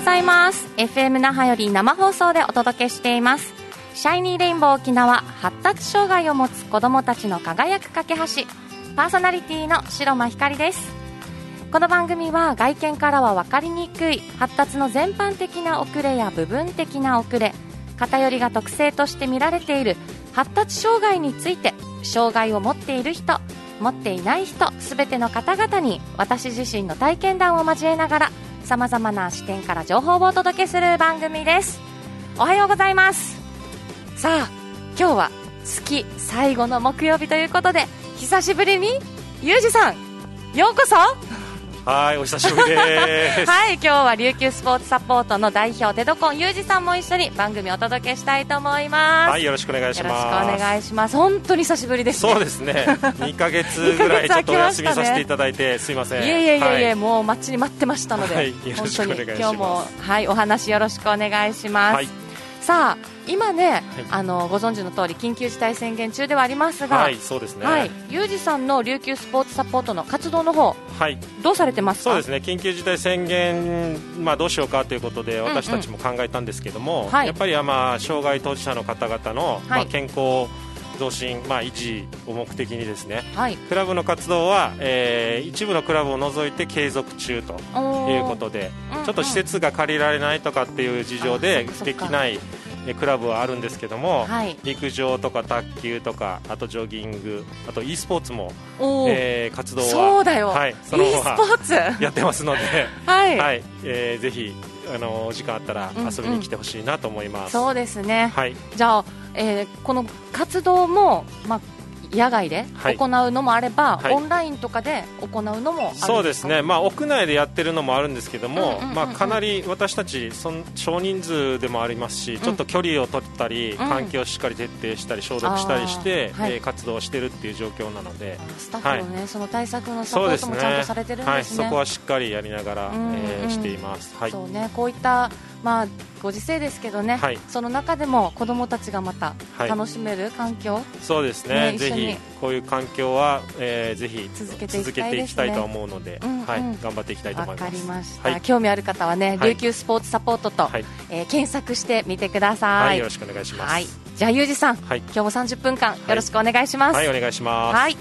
ございます。FM 那覇より生放送でお届けしています。シャイニーレインボー沖縄発達障害を持つ子どもたちの輝く架け橋。パーソナリティの白間ひかりです。この番組は外見からは分かりにくい発達の全般的な遅れや部分的な遅れ偏りが特性として見られている発達障害について障害を持っている人持っていない人全ての方々に私自身の体験談を交えながらさまざまな視点から情報をお届けする番組です。おはようございます。さあ今日は月最後の木曜日ということで久しぶりにゆうじさんようこそ。はい、お久しぶりです。はい、今日は琉球スポーツサポートの代表テドコンユージさんも一緒に番組をお届けしたいと思います。はい、よろしくお願いしよろしくます。お願いします。本当に久しぶりです、ね。そうですね。2ヶ月ぐらいちょっとお休みさせていただいて、すいません。いえいえいえいえ、はいもう待ちに待ってましたので、はいよろしくお願いします今日もはいお話よろしくお願いします。はいさあ今ね、あのご存知の通り緊急事態宣言中ではありますが、はい、そうですね。ははいい、、ユージさんの琉球スポーツサポートの活動の方どうされてますか？そうですね。緊急事態宣言、まあどうしようかということで、んうん私たちも考えたんですけども、はいやっぱりまあ障害当事者の方々の、まはいあ健康増進、まあ維持を目的にですね。はい。クラブの活動は、えー一部のクラブを除いて継続中ということで、うんうん。ちょっと施設が借りられないとかっていう事情あでできないえクラブはあるんですけども、はい。陸上とか卓球とかあとジョギングあと e スポーツも、えー活動はそうだよ、はい、e その方スポーツ？やってますので、はい、はい。えーぜひあのお時間あったらうんうん。遊びに来てほしいなと思います。そうですね、はい。じゃあ、えーこの活動も、まあ、野外ではい。行うのもあれば、はい。オンラインとかで行うのもそうですね、まあ、屋内でやってるのもあるんですけども、まあ、かなり私たちそん少人数でもありますし、ちょっと距離を取ったり、ん。換気をしっかり徹底したり消毒したりして、はい。えー活動してるっていう状況なので。スタッフのね、その対策のサポートもちゃんとされてるんはい、ですね。そこはしっかりやりながら、うんえーしています、はい。そうね、こういった、まあ、ご時世ですけどね、はい。その中でも子どもたちがまたはい。楽しめる環境、そうですね。ねぜひこういう環境は、えーぜひ続けていき続たいねたいと思うので、うんうん。はい、頑張っていきたいと思います。りました、はい。興味ある方はね、はい。琉球スポーツサポートと、はい。えー検索してみてください。はい、よろしくお願いします。はい、じゃあ、ゆうじさん、はい。今日も30分間よろしくお願いします。はい、お願いします、はい。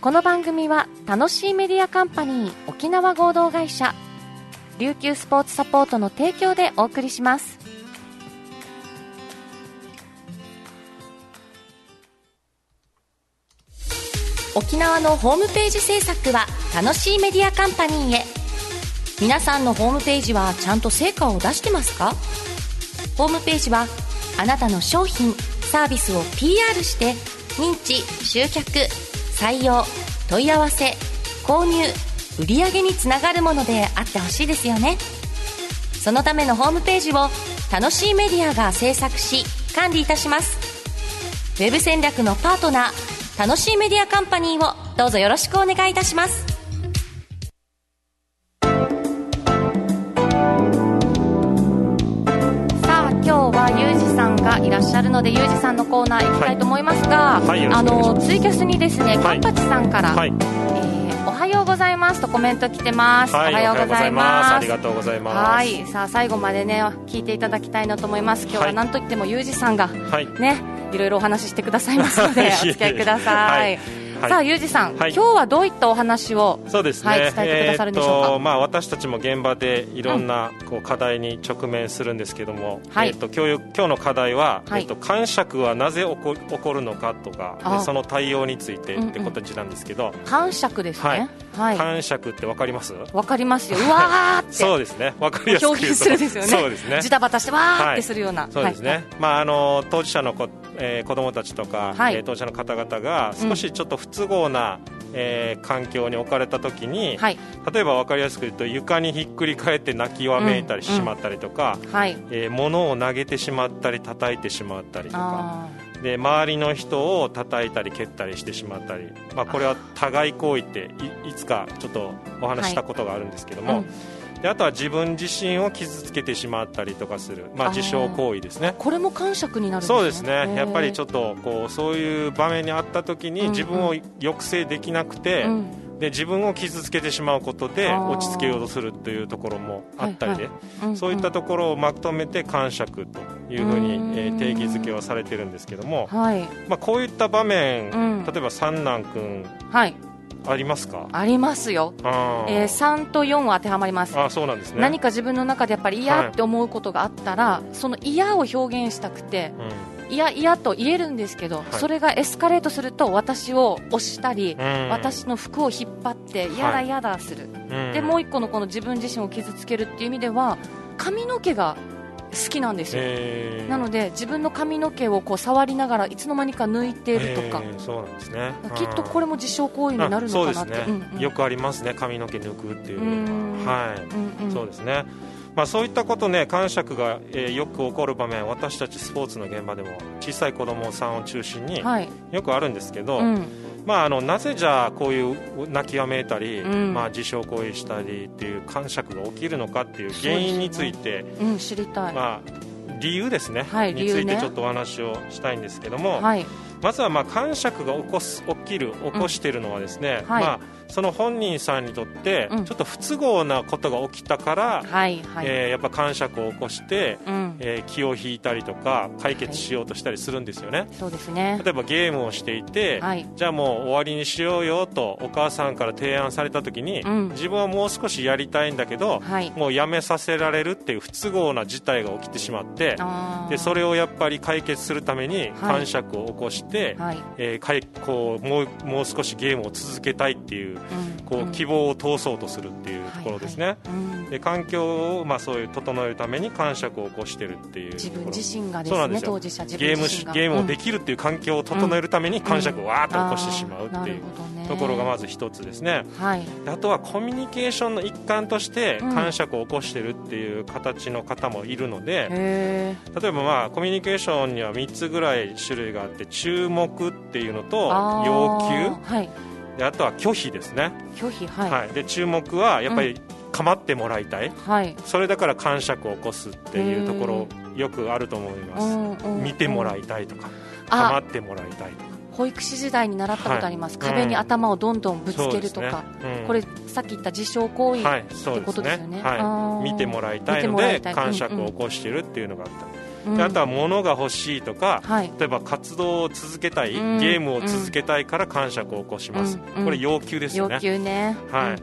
この番組は楽しいメディアカンパニー沖縄合同会社琉球スポーツサポートの提供でお送りします。沖縄のホームページ制作は楽しいメディアカンパニーへ皆さんのホームページはちゃんと成果を出してますか？ホームページはあなたの商品サービスを PR して認知集客採用問い合わせ購入売上につながるものであってほしいですよね。そのためのホームページを楽しいメディアが制作し管理いたします。ウェブ戦略のパートナー楽しいメディアカンパニーをどうぞよろしくお願いいたします。さあ今日はユージさんがいらっしゃるのでユージさんのコーナー行きたいと思いますが、はいよろあしくお願いします。のツイキャスにですね、はい。カンパチさんから、はい。えーようございます。とコメント来てます、はい、おはようございます。ありがとうございます。はい。さあ最後までね聞いていただきたいなと思います。今日ははい何といってもユージさんがはい。ねいろいろお話ししてくださいますので お付き合いください、はい。はいさあユージさん、はい。今日はどういったお話をそうですね。はい伝えてくださるんでしょうか？えーとまあ私たちも現場でいろんなこう課題に直面するんですけども、はい。えっ、と今日今日の課題は、はい。えっ、と感触はなぜ起こ起こるのかとか、その対応についてうんうん。ってことなんですけど、感触ですはい。ねはい。わ、感触ってわかります？かりますよ。うわーって。そうですね。わかりやすく表現するですよね。そうですね。ジタバタしてわーってするような、そうですね、はい。まあ、あの当事者の子,、えー子供たちとか、はい。えー当事者の方々が少しちょっと不都合な、えー環境に置かれたときに、はい。例えば分かりやすく言うと床にひっくり返って泣きわめいたりしまったりとか、はい。えー物を投げてしまったり叩いてしまったりとか。あで周りの人を叩いたり蹴ったりしてしまったり、まあ、これは互い行為っていいつかちょっとお話ししたことがあるんですけども、はいうんであとは自分自身を傷つけてしまったりとかする、まあ、自傷行為ですね。ー。これも感触になるね。そうですね。やっぱりちょょっとこうそういう場面にあった時にうん。うん自分を抑制できなくて、うん。で自分を傷つけてしまうことで落ち着けようとするというところもあったりで、はいはい。そういったところをまとめて感触というふうに、うん。えー定義づけはされてるんですけども、はい。まあ、こういった場面、うん。例えば三男君はいありますか？ありますよ、えー、3と4は当てはまります。あーそうなんですね。何か自分の中でやっぱり嫌って思うことがあったら、その嫌を表現したくて嫌嫌と言えるんですけど、い。それがエスカレートすると私を押したり、うん。うん私の服を引っ張って嫌だはい嫌だする、うん。でもう一個のこの自分自身を傷つけるっていう意味では髪の毛が好きなんですよ、えー。なので自分の髪の毛をこう触りながらいつの間にか抜いているとか、えーそうなんですね。きっとこれも自傷行為になるのかなって。よくありますね。髪の毛抜くっていううん。はい、うんうん。そうですねまあ、そういったことね、感触が、えーよく起こる場面、私たちスポーツの現場でも小さい子供さんを中心にはい。よくあるんですけど、うん。まあ、あのなぜじゃあこういう泣きわめいたり、うん。まあ、自傷行為したりっていう感触が起きるのかっていう原因について、うん、知りたい、まあ、理由ですね、はいについてちょっとお話をしたいんですけども、はい。まずはまあ感触が起こす起きる起こしているのはですね、はい。まあ、その本人さんにとってうん。ちょっと不都合なことが起きたから、はいはい、えーやっぱ感触を起こして、うん、えー気を引いたりとか解決しようとしたりするんですよね、そうですね。例えばゲームをしていて、はい。じゃあもう終わりにしようよとお母さんから提案された時に、うん。自分はもう少しやりたいんだけど、はい。もうやめさせられるっていう不都合な事態が起きてしまってでそれをやっぱり解決するために感触を起こして、はい、えーかいこうもうもう少しゲームを続けたいっていううんこう希望を通そうとするっていうところですね、で環境を、まあ、そういう整えるために感触を起こしてるっていう。自分自身がですねそうなんですよ。当事者自ゲームし分自身がゲームをでききるっていう環境を整えるために感触をわーっと起こしてしまうっていうところがまず一つですね。はい。であとはコミュニケーションの一環としてうん。感触を起こしてるっていう形の方もいるので、へ例えばまあコミュニケーションには3つぐらい種類があって注目っていうのと要求。はいであとは拒否ですね、拒否はい。はい。で注目はやっぱり構ってもらいたい、はい。それだから感触を起こすっていうところよくあると思います、見てもらいいたいとか構あってもらいたいとか。保育士時代に習ったことあります、はい。壁に頭をどんどんぶつけるとか、ね。うん。これさっき言った自傷行為、はい、ってことですよね。あはい、ー。見てもらいたいので感触を起こしてるっていうのがあった、うんであとは物が欲しいとか、はい。例えば活動を続けたい、うん。ゲームを続けたいから感触を起こします、うん。これ要求ですよね。要求ね。は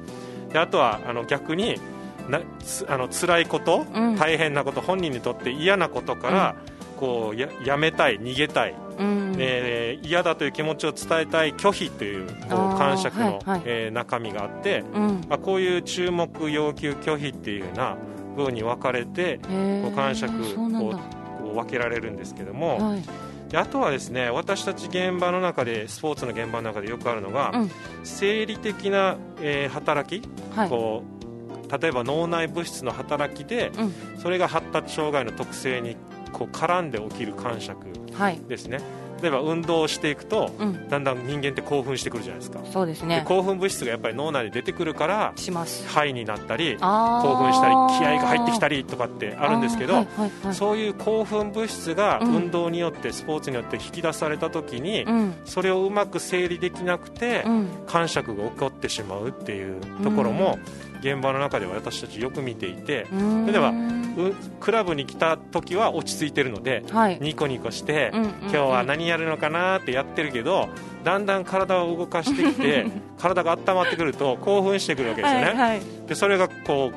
い、であとはあの逆になつあの辛いこと、うん。大変なこと本人にとって嫌なことから、こうややめたい逃げたい、うん。えー嫌だという気持ちを伝えたい拒否というこう感触の、はいはい。えー中身があって、うん。まあ、こういう注目要求拒否っていうような風に分かれてこう感触そうなんだ。ここう分けられるんですけども、はい。であとはですね私たち現場の中でスポーツの現場の中でよくあるのが、うん。生理的な、えー働き、はい。こう例えば脳内物質の働きでうん。それが発達障害の特性にこう絡んで起きる感触はい。ですね例えば運動をしていくとうん。だんだん人間って興奮してくるじゃないですか、でそうですね。興奮物質がやっぱり脳内に出てくるからします。肺になったり興奮したり気合が入ってきたりとかってあるんですけど、はいはいはい。そういう興奮物質がうん運動によってスポーツによって引き出された時に、うん。それをうまく整理できなくて、うん。感触が起こってしまうっていうところも現場の中では私たちよく見ていて、うん。例えばうクラブに来た時は落ち着いてるのではい。ニコニコして、うんうんうん。今日は何やるのかなってやってるけどだんだん体を動かしてきて 体が温まってくると興奮してくるわけですよね、はいはい。でそれがこ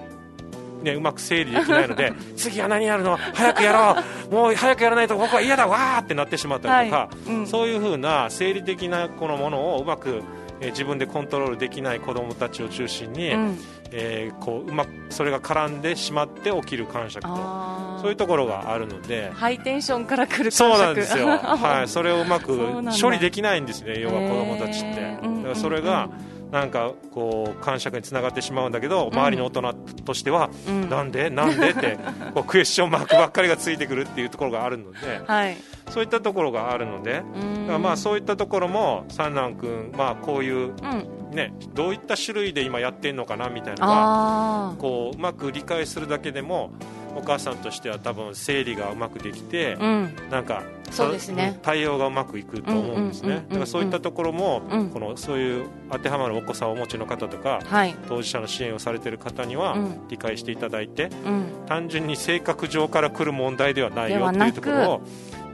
う、ね、うまく整理できないので 次は何やるの？早くやろう！もう早くやらないと僕は嫌だ！わーってなってしまったりとか、はい。うん。そういうふうな生理的なこのものをうまく、えー自分でコントロールできない子どもたちを中心に、うん。えーこううまくそれが絡んでしまって起きる感触とそういうところがあるので。ハイテンションから来るそうなんですよ、はい、それをうまく処理できないんですね、要は子供たちって、だからそれがなんかこう感触につながってしまうんだけど、周りの大人としては、うん。なんで、なんで？って こうクエスチョンマークばっかりがついてくるっていうところがあるので、はい。そういったところがあるので、まあそういったところも三男君、まあ、こういう、うん。ね、どういった種類で今やってるのかなみたいなのがこううまく理解するだけでもお母さんとしては多分整理がうまくできて、うん。なんかそうですね。ん対応がうまくいくと思うんですうんうんうんうんうんねだからそういったところも、うん。このそういう当てはまるお子さんをお持ちの方とかはい、当事者の支援をされている方にはうん。理解していただいて、うん、単純に性格上から来る問題ではないよというところを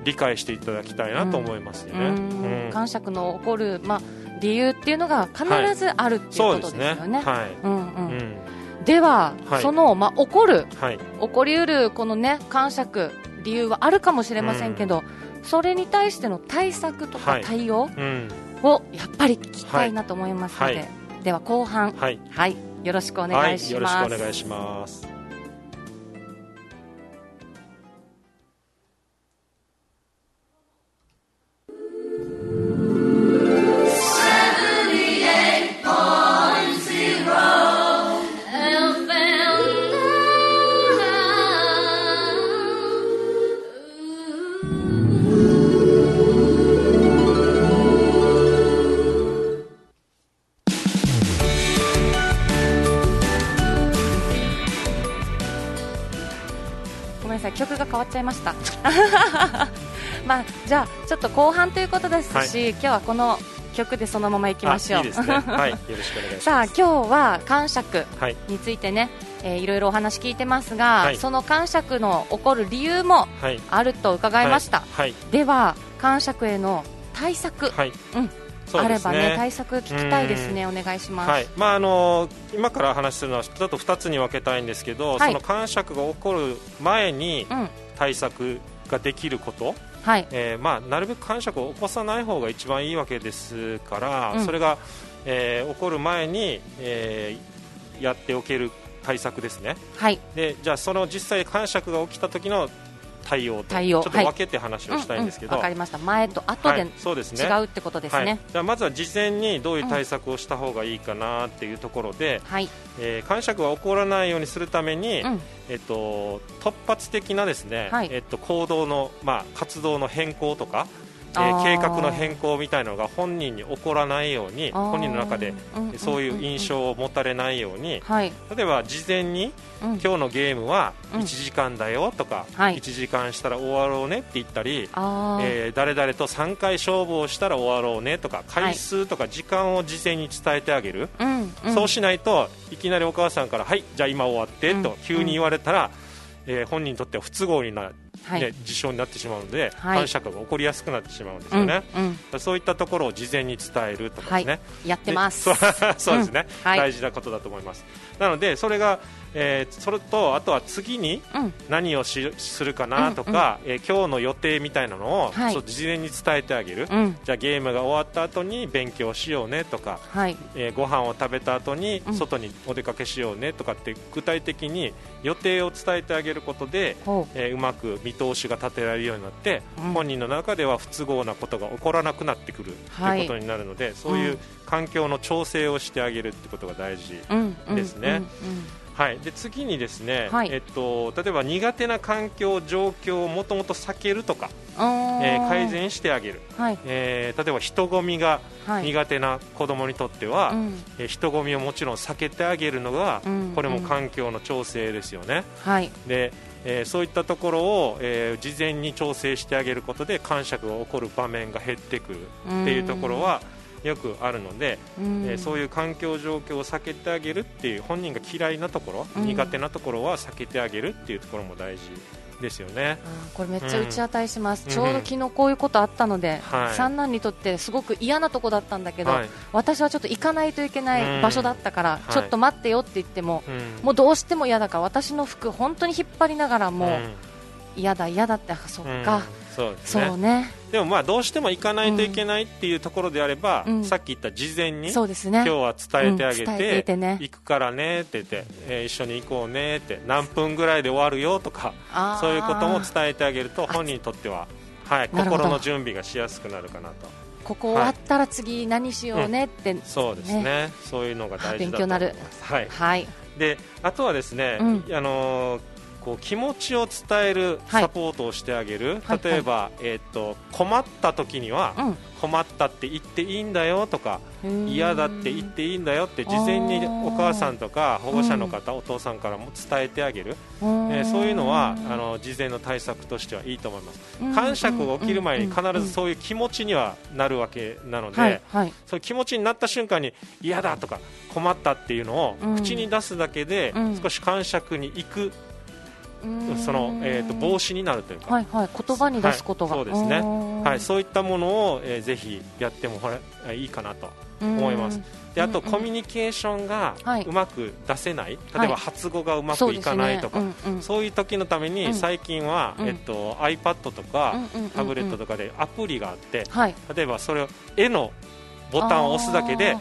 理解していただきたいなと思いますよね。うん。うん。感触の起こる、まあ、理由っていうのが必ずあるっていうことですよね。では、はい。その、まあ、起こる。はい。起こりうるこのね感触理由はあるかもしれませんけど、それに対しての対策とはい。か対応うん。をやっぱり聞きたいなと思いますので、はい。では後半。はい。はい。よろしくお願いします、ちゃいました。まあじゃあちょっと後半ということですし、はい。今日はこの曲でそのままいきましょう。あいいね。はい、よろしくお願いします。さあ今日は感触はい、についてね、えーいろいろお話聞いてますが、はい。その感触の起こる理由もはい、あると伺いました、はい、では感触への対策、はい、うん。そうですあればね対策聞きたいですね。お願いします、はい。まああの今から話するのはちょっと2つに分けたいんですけど、はい。その感触が起こる前にうん対策ができること、はい。えーまあ、なるべく感触を起こさない方が一番いいわけですから、うん。それが、えー起こる前に、えーやっておける対策ですね。はい。でじゃあその実際感触が起きた時の対応と。対応。ちょっと分けて話をしたいんですけど、うんうん。わかりました。前と後ではい、そうですね。違うってことですはい、ねじゃあまずは事前にどういう対策をした方がいいかなっていうところで、はい、えー、感触が起こらないようにするために、うん。えっと、突発的なですね、はい。えっと、行動の、まあ、活動の変更とか、えー計画の変更みたいなのが本人に起こらないように本人の中でうんうんそういう印象を持たれないようにはい、例えば事前にうん。今日のゲームはうん。1時間だよとか、はい。1時間したら終わろうねって言ったり、えー誰々と3回勝負をしたら終わろうねとか回数とか時間を事前に伝えてあげる、うんうん、そうしないといきなりお母さんからはいじゃあ今終わってうんと急に言われたら、えー本人にとっては不都合にな、ねはい。事象になってしまうので、はい。反射が起こりやすくなってしまうんですうんよね、うん、そういったところを事前に伝えるとかですね、やってます。でそうですね、大事なことだと思いますなのでそれが、えーそれとあとは次にうん。何をしするかなとか、えー今日の予定みたいなのを、はい。事前に伝えてあげる、うん。じゃあゲームが終わった後に勉強しようねとか、はい。えーご飯を食べた後にうん。外にお出かけしようねとかって具体的に予定を伝えてあげることで、ほえーうまく見通しが立てられるようになって、うん。本人の中では不都合なことが起こらなくなってくるとはいいうことになるので、そういう環境の調整をしてあげるってことが大事、う、うん。うん、ですね。うんはい、で次にですね、はい。えっと、例えば苦手な環境、状況をもともと避けるとか、うん、えー改善してあげる、はい。えー例えば人混みがはい。苦手な子供にとっては、うん。えー人混みをもちろん避けてあげるのが、うんこれも環境の調整ですよね。はい。でえーそういったところを、えー事前に調整してあげることで感触が起こる場面が減ってくるっていうところはよくあるので、うん。えーそういう環境状況を避けてあげるっていう本人が嫌いなところ、うん。苦手なところは避けてあげるっていうところも大事ですよね。あーこれめっちゃ打ち当たりします、うん。ちょうど昨日こういうことあったので、はい。三男にとってすごく嫌なとこだったんだけど、はい。私はちょっと行かないといけない場所だったから、うんちょっと待ってよって言っても、うん。もうどうしても嫌だから私の服本当に引っ張りながらもう、うん。嫌だ嫌だってあそっうん。か、そうですそねうねでもまあどうしても行かないといけないっていうところであれば、うん。さっき言った事前にそうですね。今日は伝えてあげて,、うんていてね行くからねって言って、えー一緒に行こうねって何分ぐらいで終わるよとかそういうことも伝えてあげると本人にとっては、はい、心の準備がしやすくなるかなと。ここ終わったら次何しようねって、そうですね。そういうのが大事だと思います。はい、はい。であとはですね、うん。あのーこう気持ちを伝えるはい。サポートをしてあげる、はい例えば、えっと困った時には、うん。困ったって言っていいんだよとか嫌だって言っていいんだよって事前にお母さんとか保護者の方、お父さんからも伝えてあげる、うん。えーそういうのはあの事前の対策としてはいいと思います。うん。感触が起きる前に必うん。ずそういう気持ちにはなるわけなので、はい。はい。そういう気持ちになった瞬間に嫌だとか困ったっていうのをうん。口に出すだけでうん。少し感触に行くうんその、えー、と防止になるというか、はいはい。言葉に出すことが、はいそうですね。ん。はい、そういったものを、えーぜひやってもほらいいかなと思います。であと、コミュニケーションがはい。うまく出せない、はい。例えば発語がうまくいかないとか、そうですね。うんうん。そういう時のためにうん。最近は、うん。えっと、iPad とか、タブレットとかでアプリがあってはい。例えばそれを絵のボタンを押すだけで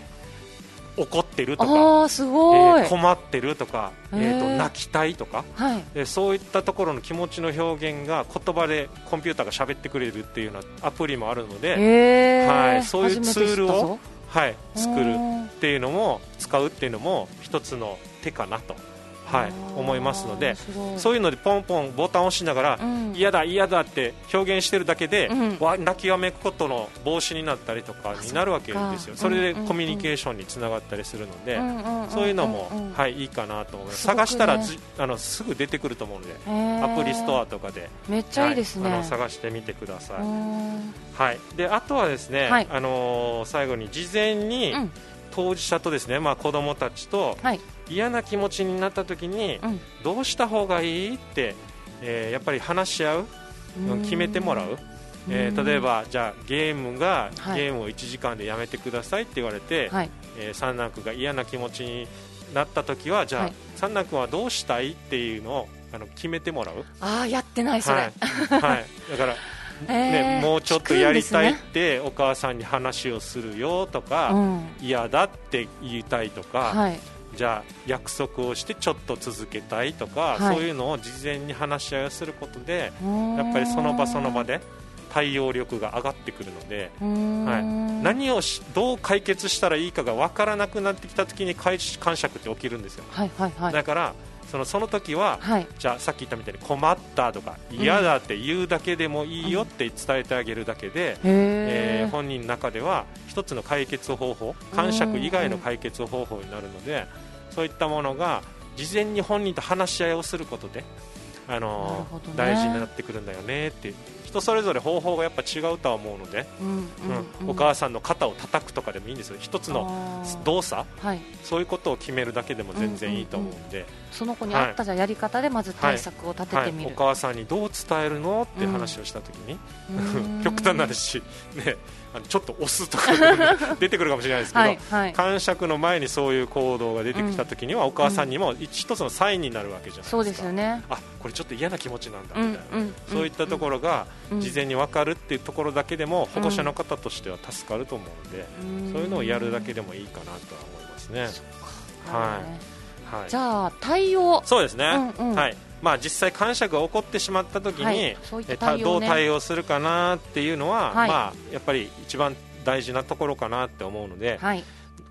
怒ってるとか、すごい、えー困ってるとか、えー、と泣きたいとかはい。でそういったところの気持ちの表現が言葉でコンピューターが喋ってくれるっていうようなアプリもあるので、はいそういうツールをはい、作るうんっていうのも使うっていうのも一つの手かなと、はい、思いますのでそういいうのでポンポンボタンを押しながら、うん。嫌だ嫌だって表現してるだけで、泣きわめくことの防止になったりとかになるわけですよ。それでコミュニケーションにつながったりするので、そういうのも、うん。はい、いいかなと思います。探したらじあのすぐ出てくると思うのでアプリストアとかで。めっちゃいいですね、はいあの探してみてください、うん。はい、であとはですね、はい。あのー最後に事前にうん。当事者とですね、まあ、子供たちとはい嫌な気持ちになった時にうん。どうした方がいい？って、えーやっぱり話し合う？うん。決めてもらう、えーうん例えばじゃあゲームが、はい。ゲームを1時間でやめてくださいって言われて、はい。えー三男君が嫌な気持ちになった時はじゃあ、はい。三男君はどうしたいっていうのをあの決めてもらう、ああやってないそれ、はい。はい、だから、ねへーもうちょっとやりたいってお母さんに話をするよとか、うん。嫌だって言いたいとか、はいじゃあ約束をしてちょっと続けたいとか、はい。そういうのを事前に話し合いをすることでややっぱりその場その場で対応力が上がってくるので、はい。何何をしどう解決したらいいかが分からなくなってきた時に解感触って起きるんですよ、はいはいはい。だからそのその時は、はい。じゃあさっき言ったみたいに困ったとか嫌だって言うだけでもいいよって伝えてあげるだけで、えへー。本人の中では一つの解決方法感触以外の解決方法になるのでそういったものが事前に本人と話し合いをすることで、あのね。大事になってくるんだよねって人それぞれ方法がやっぱ違うとは思うので、うんうんうんうん。お母さんの肩を叩くとかでもいいんですよ。一つの動作。はい。そういうことを決めるだけでも全然いいと思うんで、その子に合ったじゃあやり方でまず対策を立てはい。てみる、お母さんにどう伝えるの？って話をしたときに、うん。極端な話、ね、あのちょっと押すとか 出てくるかもしれないですけど、はいはい。感触の前にそういう行動が出てきたときには、お母さんにも一一つのサインになるわけじゃないですか。そうですよね。あこれちょっと嫌な気持ちなんだうんみたいな、うんそういったところがうん事前に分かるっていうところだけでも保護者の方としては助かると思うので、うん。そういうのをやるだけでもいいかなとは思いますね。はいはい、じゃあ対応。そうですね、うんうん。はい。まあ、実際、感触が起こってしまったときに、はい。ね。どう対応するかなっていうのは、はい。まあ、やっぱり一番大事なところかなって思うので、はい。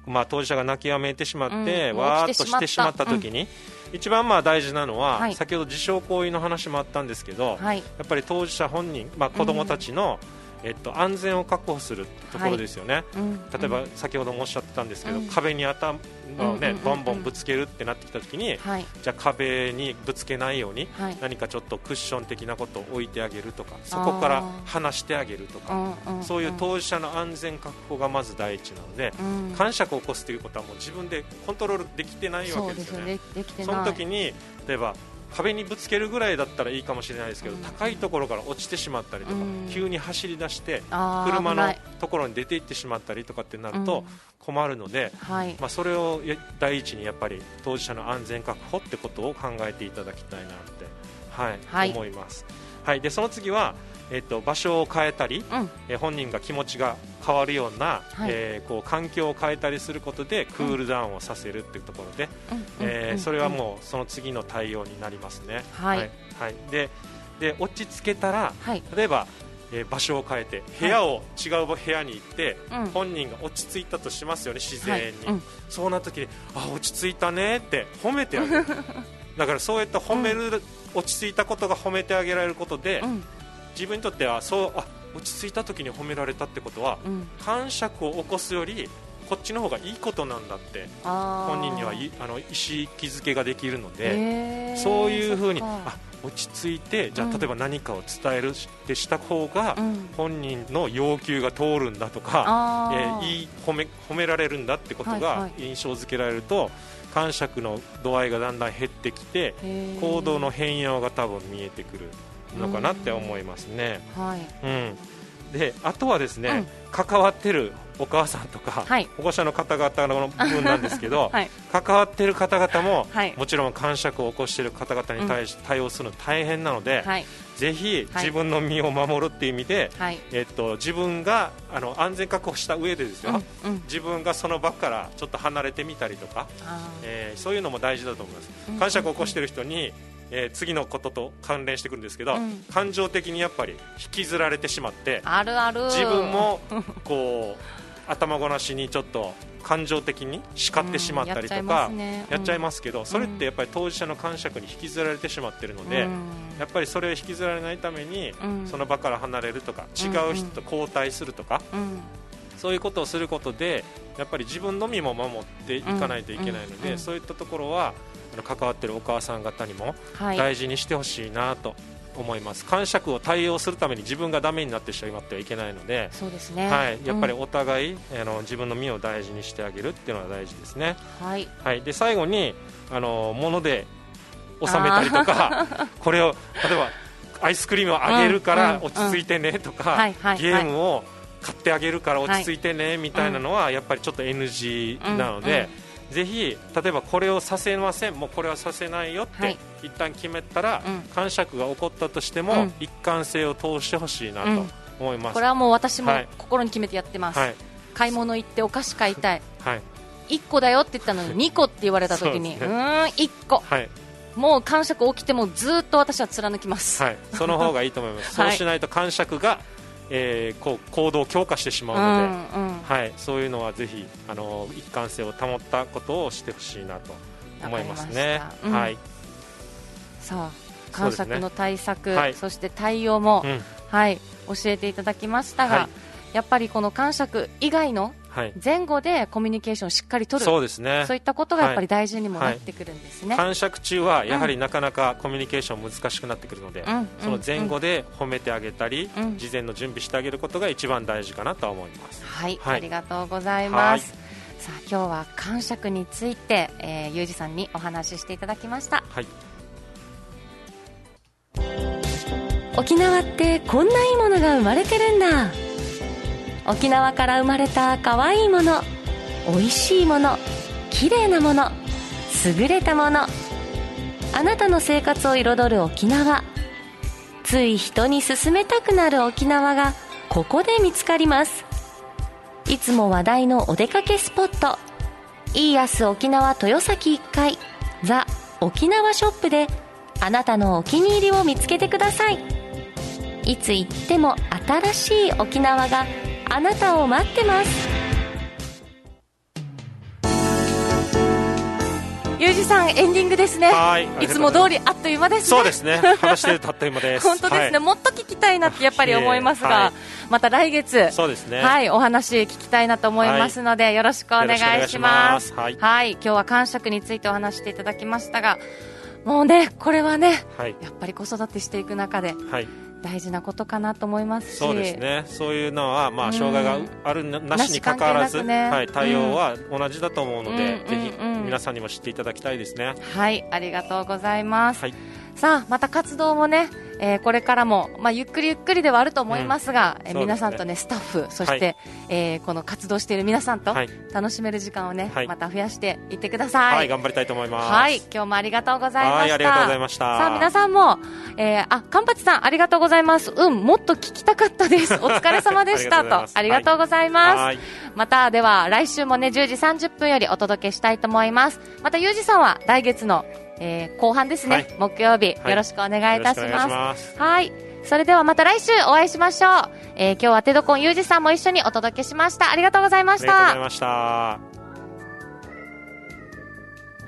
まあ、当事者が泣きやめてしまって、うんわーっとしまったしてしまった。ときに、一番まあ大事なのは、はい。先ほど自傷行為の話もあったんですけど、はい。やっぱり当事者本人、まあ、子どもたちの、えっと、安全を確保するところですよね。うん。例えば先ほどもおっしゃってたんですけど、うん。壁に頭を、ねボンボンぶつけるってなってきたときに、はい。じゃあ壁にぶつけないようにはい。何かちょっとクッション的なことを置いてあげるとかそこから離してあげるとかそういう当事者の安全確保がまず第一なのでうん。感触を起こすということはもう自分でコントロールできてないわけですすよね。そない。の時に例えば壁にぶつけるぐらいだったらいいかもしれないですけど、うん。高いところから落ちてしまったりとか、うん。急に走り出して車のところに出て行ってしまったりとかってなるとうん。困るので、はい。まあ、それをや第一にやっぱり当事者の安全確保ってことを考えていただきたいなって、はいはい。思います、はい、でその次は、えっと場所を変えたり、うん。えー本人が気持ちが変わるような、はい。えーこう環境を変えたりすることでクールダウンをさせるっていうところで、うんえーうんそれはもうその次の対応になりますね。はい。はい。はい。でで落ち着けたらはい。例えば、えー場所を変えて部屋を違う部屋に行って、うん。本人が落ち着いたとしますよね自然に、はい。うん。そうなった時にあ落ち着いたねって褒めてあげる。だからそういった褒める落ち着いたことが褒めてあげられることで、うん自分にとってはそうあ落ち着いた時に褒められたってことは、うん。感触を起こすよりこっちの方がいいことなんだって本人にはいあの意思づけができるので、そういうふうにあ落ち着いてじゃあうん。例えば何かを伝えるってした方が、うん。本人の要求が通るんだとか、えーいい褒め褒められるんだってことはいはがい。印象付けられると、感触の度合いがだんだん減ってきて行動の変容が多分見えてくるのかなって思いますね。はい。うん、であとはですね、うん。関わってるお母さんとか、はい。保護者の方々の部分なんですけど、はい。関わってる方々も、はい。もちろん感触を起こしている方々に対し、対応するの大変なので、はい。ぜひはい。自分の身を守るっていう意味で、はい。えっと、自分があの安全確保した上でですよ、うん。うん。自分がその場からちょっと離れてみたりとか、あえーそういうのも大事だと思います、うん。感触を起こしている人に、えー次のことと関連してくるんですけど、うん。感情的にやっぱり引きずられてしまってーあるある。自分も こう頭ごなしにちょっと感情的に叱ってしまったりとか、やっちゃいますけど、それってやっぱり当事者の感触に引きずられてしまっているので、うん。やっぱりそれを引きずられないために、うん。その場から離れるとか違う人と交代するとか、うん。そういうことをすることでやっぱり自分の身も守っていかないといけないので、うん。うん。そういったところはあの関わっているお母さん方にもはい。大事にしてほしいなと思います、感触を対応するために自分がダメになってしまってはいけないので、そうですね。はい、やっぱりうんお互い、あの自分の身を大事にしてあげるっていうのが大事ですね。はい。はい、で最後にあの物で収めたりとか これを例えばアイスクリームをあげるからうん落ち着いてねとか、はいはいゲームを買ってあげるから落ち着いてねみたいなのはやっぱりちょっと NG なので、ぜひ例えばこれをさせませんもうこれはさせないよって、はい。一旦決めたら、うん。感触が起こったとしても、うん。一貫性を通してほしいなとうん。思います。これはもう私もはい。心に決めてやってます、はい。買い物行ってお菓子買いたい。はい。1個だよって言ったのに 2個って言われた時にう,、ね。ーん1個。はい。もう感触起きてもずっと私は貫きます、はい、その方がいいと思います、はい。そうしないと感触が、えーこう行動を強化してしまううので、んうん。はい、そういうのはぜひあの一貫性を保ったことをしてほしいなと思いますね。うん。はい、さあ感そうですね。触の対策そ,、はいして対応も、うん。はい、教えていただきましたが、はい。やっぱりこの感触以外のはい、前後でコミュニケーションをしっかり取る。そうですね。そういったことがやっぱり大事にもなってくるんですね。感触中はやはりなかなかコミュニケーション難しくなってくるので、うんその前後で褒めてあげたり、うん。事前の準備してあげることが一番大事かなとは思います。はい、はい。ありがとうございます。さあ今日は感触について、えー、ゆうじさんにお話ししていただきました。はい、沖縄ってこんないいものが生まれてるんだ沖縄から生まれた可愛いいもの美味しいもの綺麗なもの優れたものあなたの生活を彩る沖縄。つい人に勧めたくなる沖縄がここで見つかります。いつも話題のお出かけスポット。イーヤス沖縄豊崎1階。ザ・沖縄ショップであなたのお気に入りを見つけてください。いつ行っても新しい沖縄があなたを待ってますゆうじさんエンディングですねはいいつも通りあっという間ですねそうですね。話してるとあっという間です。本当ですね、はいもっと聞きたいなってやっぱり思いますが、はいまた来月そうですね。はい、お話聞きたいなと思いますので、よろしくお願いします。よろしくお願いしますはい、今日は感触についてお話していただきましたが、もうね、これはね、はい。やっぱり子育てしていく中ではい。大事なことかなと思いますし、そうですね。そういうのは、まあ、うん障害があるななしに関わらず、ねはい、対応は同じだと思うので、うんぜひ皆さんにも知っていただきたいですね。はい、ありがとうございます。はい。さあ、また活動もね、えーこれからも、まあ、ゆっくりゆっくりではあると思いますが、えーうんそうですね皆さんとね、スタッフ、そして、はいえーこの活動している皆さんとはい楽しめる時間をね、はいまた増やしていってください。はい、頑張りたいと思います。はい、今日もありがとうございました。はいありがとうございましたさあ、皆さんも、えー、あ、かんぱちさん、ありがとうございます。うん、もっと聞きたかったです。お疲れ様でした。と、あありがとうございます。はいまた、では、来週もね、10時30分よりお届けしたいと思います。また、ゆうじさんは来月の、えー後半ですね、はい木曜日、はいよろしくお願いいたします。します。はい。それではまた来週お会いしましょう。えー今日はテドコンゆうじさんも一緒にお届けしました。ありがとうございまありしたがとうござい。ました。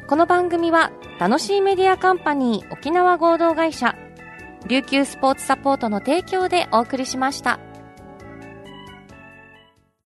この番組は楽しいメディアカンパニー沖縄合同会社琉球スポーツサポートの提供でお送りしました。